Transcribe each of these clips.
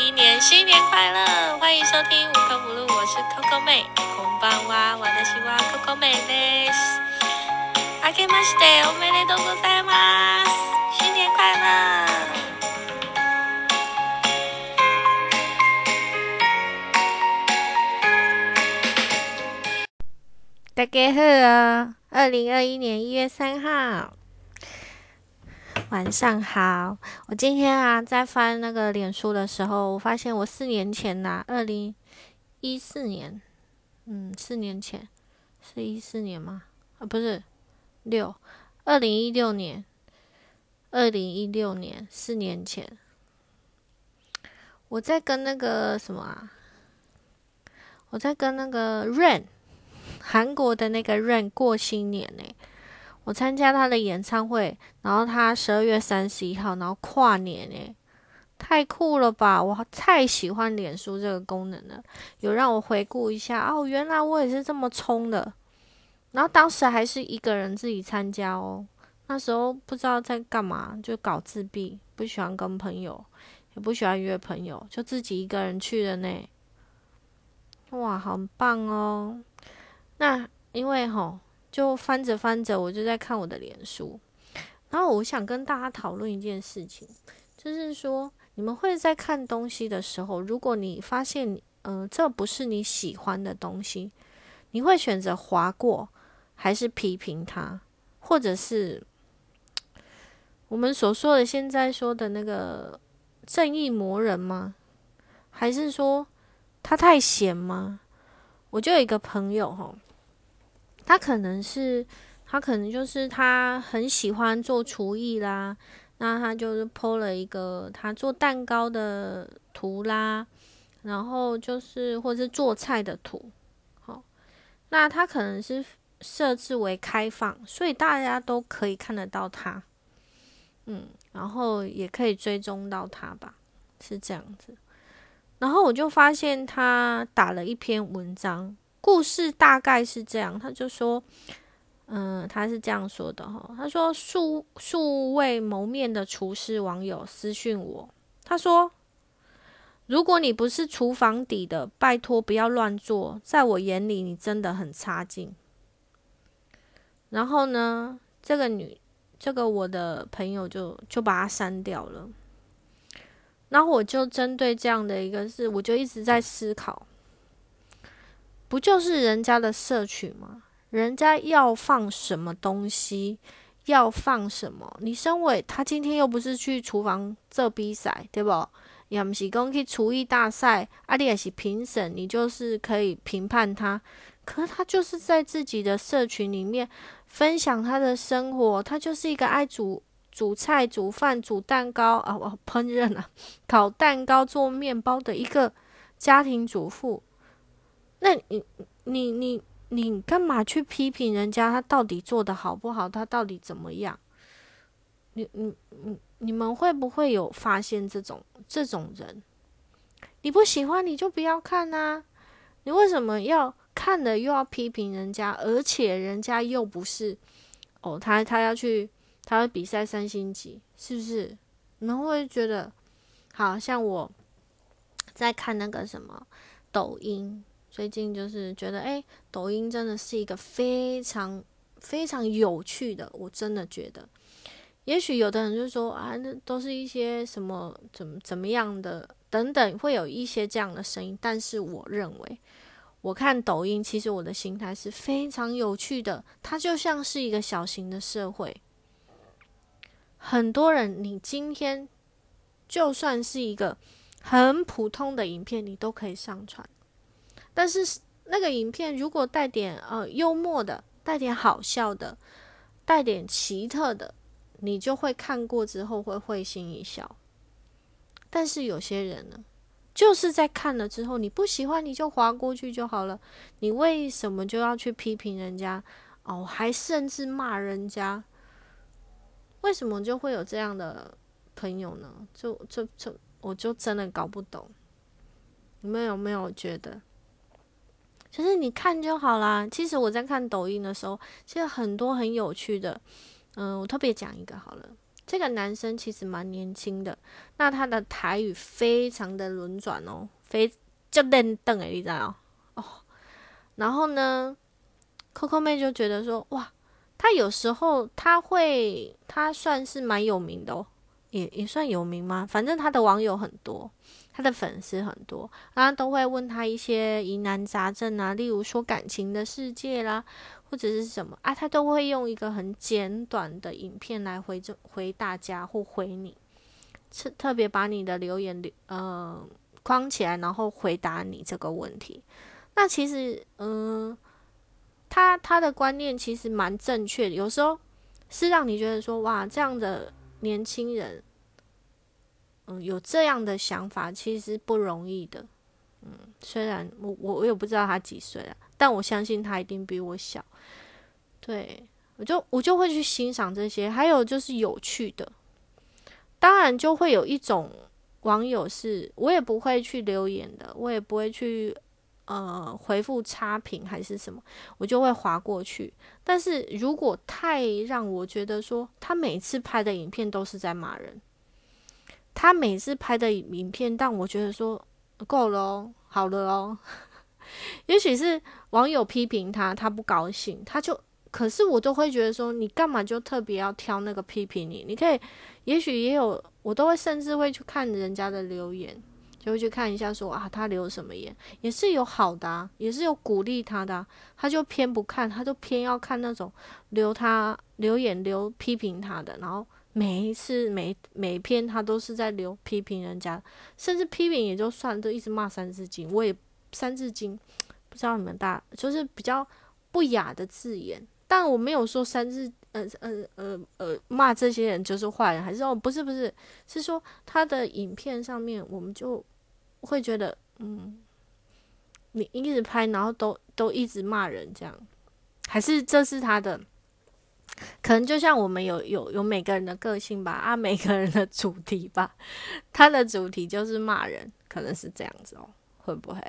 一年，新年快乐！欢迎收听《五颗葫芦》，我是 Coco 妹，红包娃，我的西瓜 Coco 妹呢。あけましておめでとうございます！新年快乐！大家好啊，二零二一年一月三号。晚上好。我今天啊，在翻那个脸书的时候，我发现我四年前呐、二零一四年，嗯，四年前是一四年吗？啊，不是六，二零一六年，二零一六年，四年前，我在跟那个什么啊，我在跟那个 Rain。韩国的那个 Rain 过新年呢、我参加他的演唱会，然后他十二月三十一号，然后跨年呢、太酷了吧！我太喜欢脸书这个功能了，有让我回顾一下哦，原来我也是这么冲的。然后当时还是一个人自己参加哦，那时候不知道在干嘛，就搞自闭，不喜欢跟朋友，也不喜欢约朋友，就自己一个人去的呢。哇，好棒哦！那因为吼，就翻着翻着，我就在看我的脸书，然后我想跟大家讨论一件事情，就是说，你们会在看东西的时候，如果你发现，嗯、呃，这不是你喜欢的东西，你会选择划过，还是批评它，或者是我们所说的现在说的那个正义魔人吗？还是说他太闲吗？我就有一个朋友吼。他可能是，他可能就是他很喜欢做厨艺啦，那他就是 PO 了一个他做蛋糕的图啦，然后就是或是做菜的图，好，那他可能是设置为开放，所以大家都可以看得到他，嗯，然后也可以追踪到他吧，是这样子。然后我就发现他打了一篇文章。故事大概是这样，他就说，嗯，他是这样说的哈，他说数数位谋面的厨师网友私讯我，他说，如果你不是厨房底的，拜托不要乱做，在我眼里你真的很差劲。然后呢，这个女，这个我的朋友就就把他删掉了。然后我就针对这样的一个事，我就一直在思考。不就是人家的社群吗？人家要放什么东西，要放什么？你身为他今天又不是去厨房做比赛，对不？也不是讲去厨艺大赛，啊，你也是评审，你就是可以评判他。可是他就是在自己的社群里面分享他的生活，他就是一个爱煮煮菜、煮饭、煮蛋糕啊，我烹饪啊，烤蛋糕、做面包的一个家庭主妇。那你你你你干嘛去批评人家？他到底做的好不好？他到底怎么样？你你你你们会不会有发现这种这种人？你不喜欢你就不要看啊！你为什么要看了又要批评人家？而且人家又不是哦，他他要去他要比赛三星级，是不是？你们会觉得好像我在看那个什么抖音。最近就是觉得，哎，抖音真的是一个非常非常有趣的，我真的觉得。也许有的人就说啊，那都是一些什么怎么怎么样的等等，会有一些这样的声音。但是我认为，我看抖音，其实我的心态是非常有趣的，它就像是一个小型的社会。很多人，你今天就算是一个很普通的影片，你都可以上传。但是那个影片如果带点呃幽默的，带点好笑的，带点奇特的，你就会看过之后会会心一笑。但是有些人呢，就是在看了之后你不喜欢你就划过去就好了，你为什么就要去批评人家哦？还甚至骂人家？为什么就会有这样的朋友呢？就就就我就真的搞不懂。你们有没有觉得？其实你看就好啦。其实我在看抖音的时候，其实很多很有趣的，嗯，我特别讲一个好了，这个男生其实蛮年轻的，那他的台语非常的轮转哦，非就愣瞪诶，你知道哦。然后呢，Coco 妹就觉得说，哇，他有时候他会，他算是蛮有名的哦，也也算有名吗？反正他的网友很多。他的粉丝很多，然后都会问他一些疑难杂症啊，例如说感情的世界啦，或者是什么啊，他都会用一个很简短的影片来回这回大家或回你，特特别把你的留言留呃框起来，然后回答你这个问题。那其实嗯，他他的观念其实蛮正确的，有时候是让你觉得说哇，这样的年轻人。嗯，有这样的想法其实不容易的。嗯，虽然我我我也不知道他几岁了，但我相信他一定比我小。对我就我就会去欣赏这些，还有就是有趣的。当然就会有一种网友是我也不会去留言的，我也不会去呃回复差评还是什么，我就会划过去。但是如果太让我觉得说他每次拍的影片都是在骂人。他每次拍的影片，但我觉得说够了哦，好了哦。也许是网友批评他，他不高兴，他就可是我都会觉得说，你干嘛就特别要挑那个批评你？你可以，也许也有，我都会甚至会去看人家的留言，就会去看一下说啊，他留什么言，也是有好的，也是有鼓励他的，他就偏不看，他就偏要看那种留他留言留批评他的，然后。每一次每每篇他都是在留批评人家，甚至批评也就算，都一直骂三字经。我也三字经 不知道你们大就是比较不雅的字眼，但我没有说三字呃呃呃呃骂这些人就是坏人，还是哦不是不是是说他的影片上面我们就会觉得嗯，你一直拍然后都都一直骂人这样，还是这是他的。可能就像我们有有有每个人的个性吧，啊，每个人的主题吧，他的主题就是骂人，可能是这样子哦，会不会？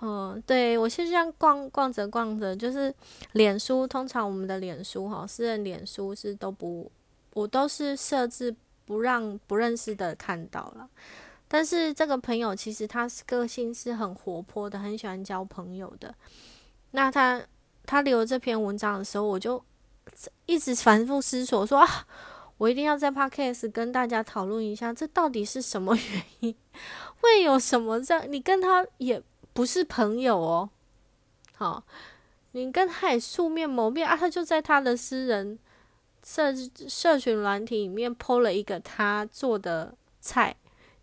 嗯，对我现在逛逛着逛着，就是脸书，通常我们的脸书哈，私人脸书是都不，我都是设置不让不认识的看到了。但是这个朋友其实他是个性是很活泼的，很喜欢交朋友的。那他他留这篇文章的时候，我就。一直反复思索，说啊，我一定要在 podcast 跟大家讨论一下，这到底是什么原因？会有什么这样？你跟他也不是朋友哦，好，你跟他也素面谋面啊，他就在他的私人社社群软体里面 PO 了一个他做的菜，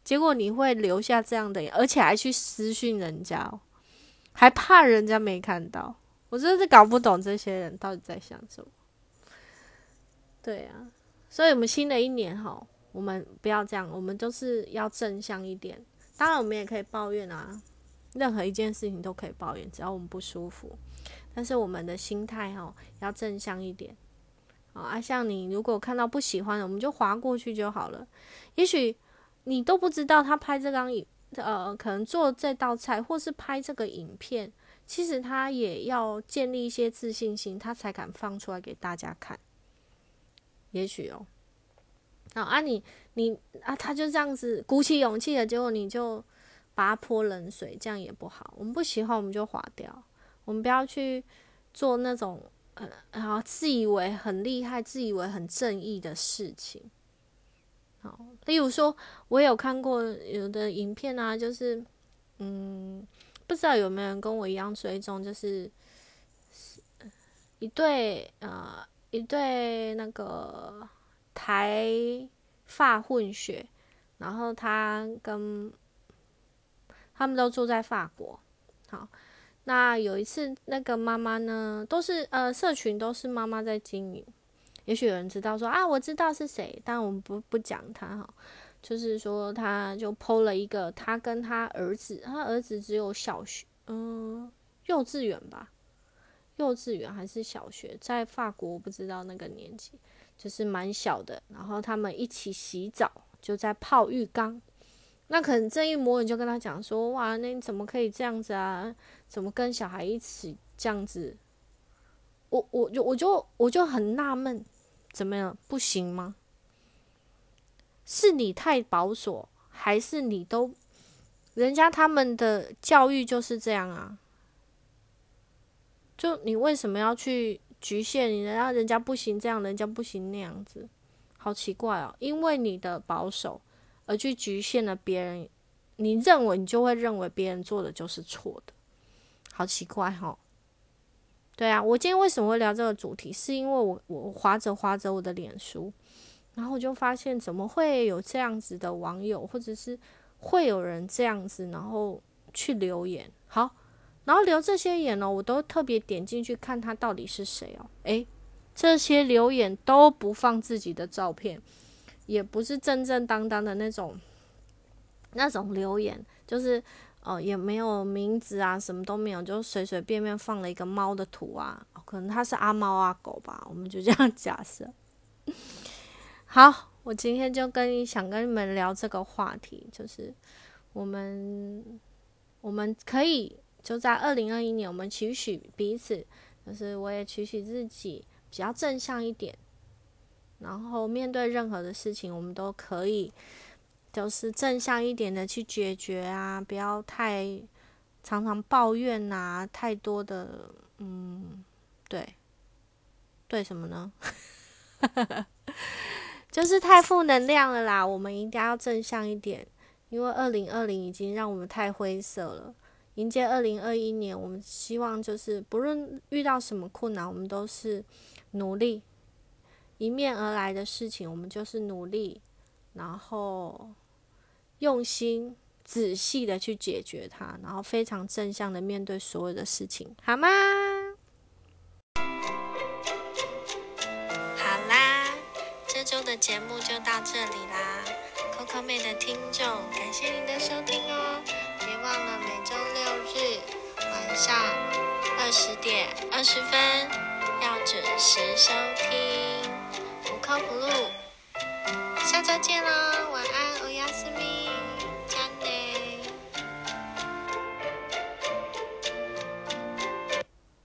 结果你会留下这样的，而且还去私讯人家，还怕人家没看到？我真是搞不懂这些人到底在想什么。对啊，所以我们新的一年哈，我们不要这样，我们就是要正向一点。当然，我们也可以抱怨啊，任何一件事情都可以抱怨，只要我们不舒服。但是我们的心态哈，要正向一点。啊，像你如果看到不喜欢的，我们就划过去就好了。也许你都不知道他拍这张影，呃，可能做这道菜，或是拍这个影片，其实他也要建立一些自信心，他才敢放出来给大家看。也许哦，好啊，你你啊，他就这样子鼓起勇气了结果，你就把他泼冷水，这样也不好。我们不喜欢，我们就划掉。我们不要去做那种呃，然后自以为很厉害、自以为很正义的事情。好，例如说，我有看过有的影片啊，就是嗯，不知道有没有人跟我一样追踪，就是一对呃。一对那个台发混血，然后他跟他们都住在法国。好，那有一次那个妈妈呢，都是呃社群都是妈妈在经营。也许有人知道说啊，我知道是谁，但我们不不讲他哈。就是说，他就剖了一个他跟他儿子，他儿子只有小学，嗯，幼稚园吧。幼稚园还是小学，在法国我不知道那个年纪，就是蛮小的。然后他们一起洗澡，就在泡浴缸。那可能这一模你就跟他讲说：“哇，那你怎么可以这样子啊？怎么跟小孩一起这样子？”我我就我就我就很纳闷，怎么样不行吗？是你太保守，还是你都人家他们的教育就是这样啊？就你为什么要去局限你？然后人家不行这样，人家不行那样子，好奇怪哦！因为你的保守而去局限了别人，你认为你就会认为别人做的就是错的，好奇怪哈！对啊，我今天为什么会聊这个主题？是因为我我划着划着我的脸书，然后我就发现怎么会有这样子的网友，或者是会有人这样子，然后去留言，好。然后留这些言呢，我都特别点进去看他到底是谁哦。诶，这些留言都不放自己的照片，也不是正正当当的那种那种留言，就是哦也没有名字啊，什么都没有，就随随便便放了一个猫的图啊，可能他是阿猫阿狗吧，我们就这样假设。好，我今天就跟你想跟你们聊这个话题，就是我们我们可以。就在二零二一年，我们取许彼此，就是我也取许自己比较正向一点，然后面对任何的事情，我们都可以就是正向一点的去解决啊，不要太常常抱怨啊，太多的嗯，对，对什么呢？就是太负能量了啦，我们应该要正向一点，因为二零二零已经让我们太灰色了。迎接二零二一年，我们希望就是不论遇到什么困难，我们都是努力迎面而来的事情，我们就是努力，然后用心仔细的去解决它，然后非常正向的面对所有的事情，好吗？好啦，这周的节目就到这里啦，Coco 妹的听众，感谢您的收听哦。别忘了每周六日晚上二十点二十分要准时收听，超葫芦。下周见啦，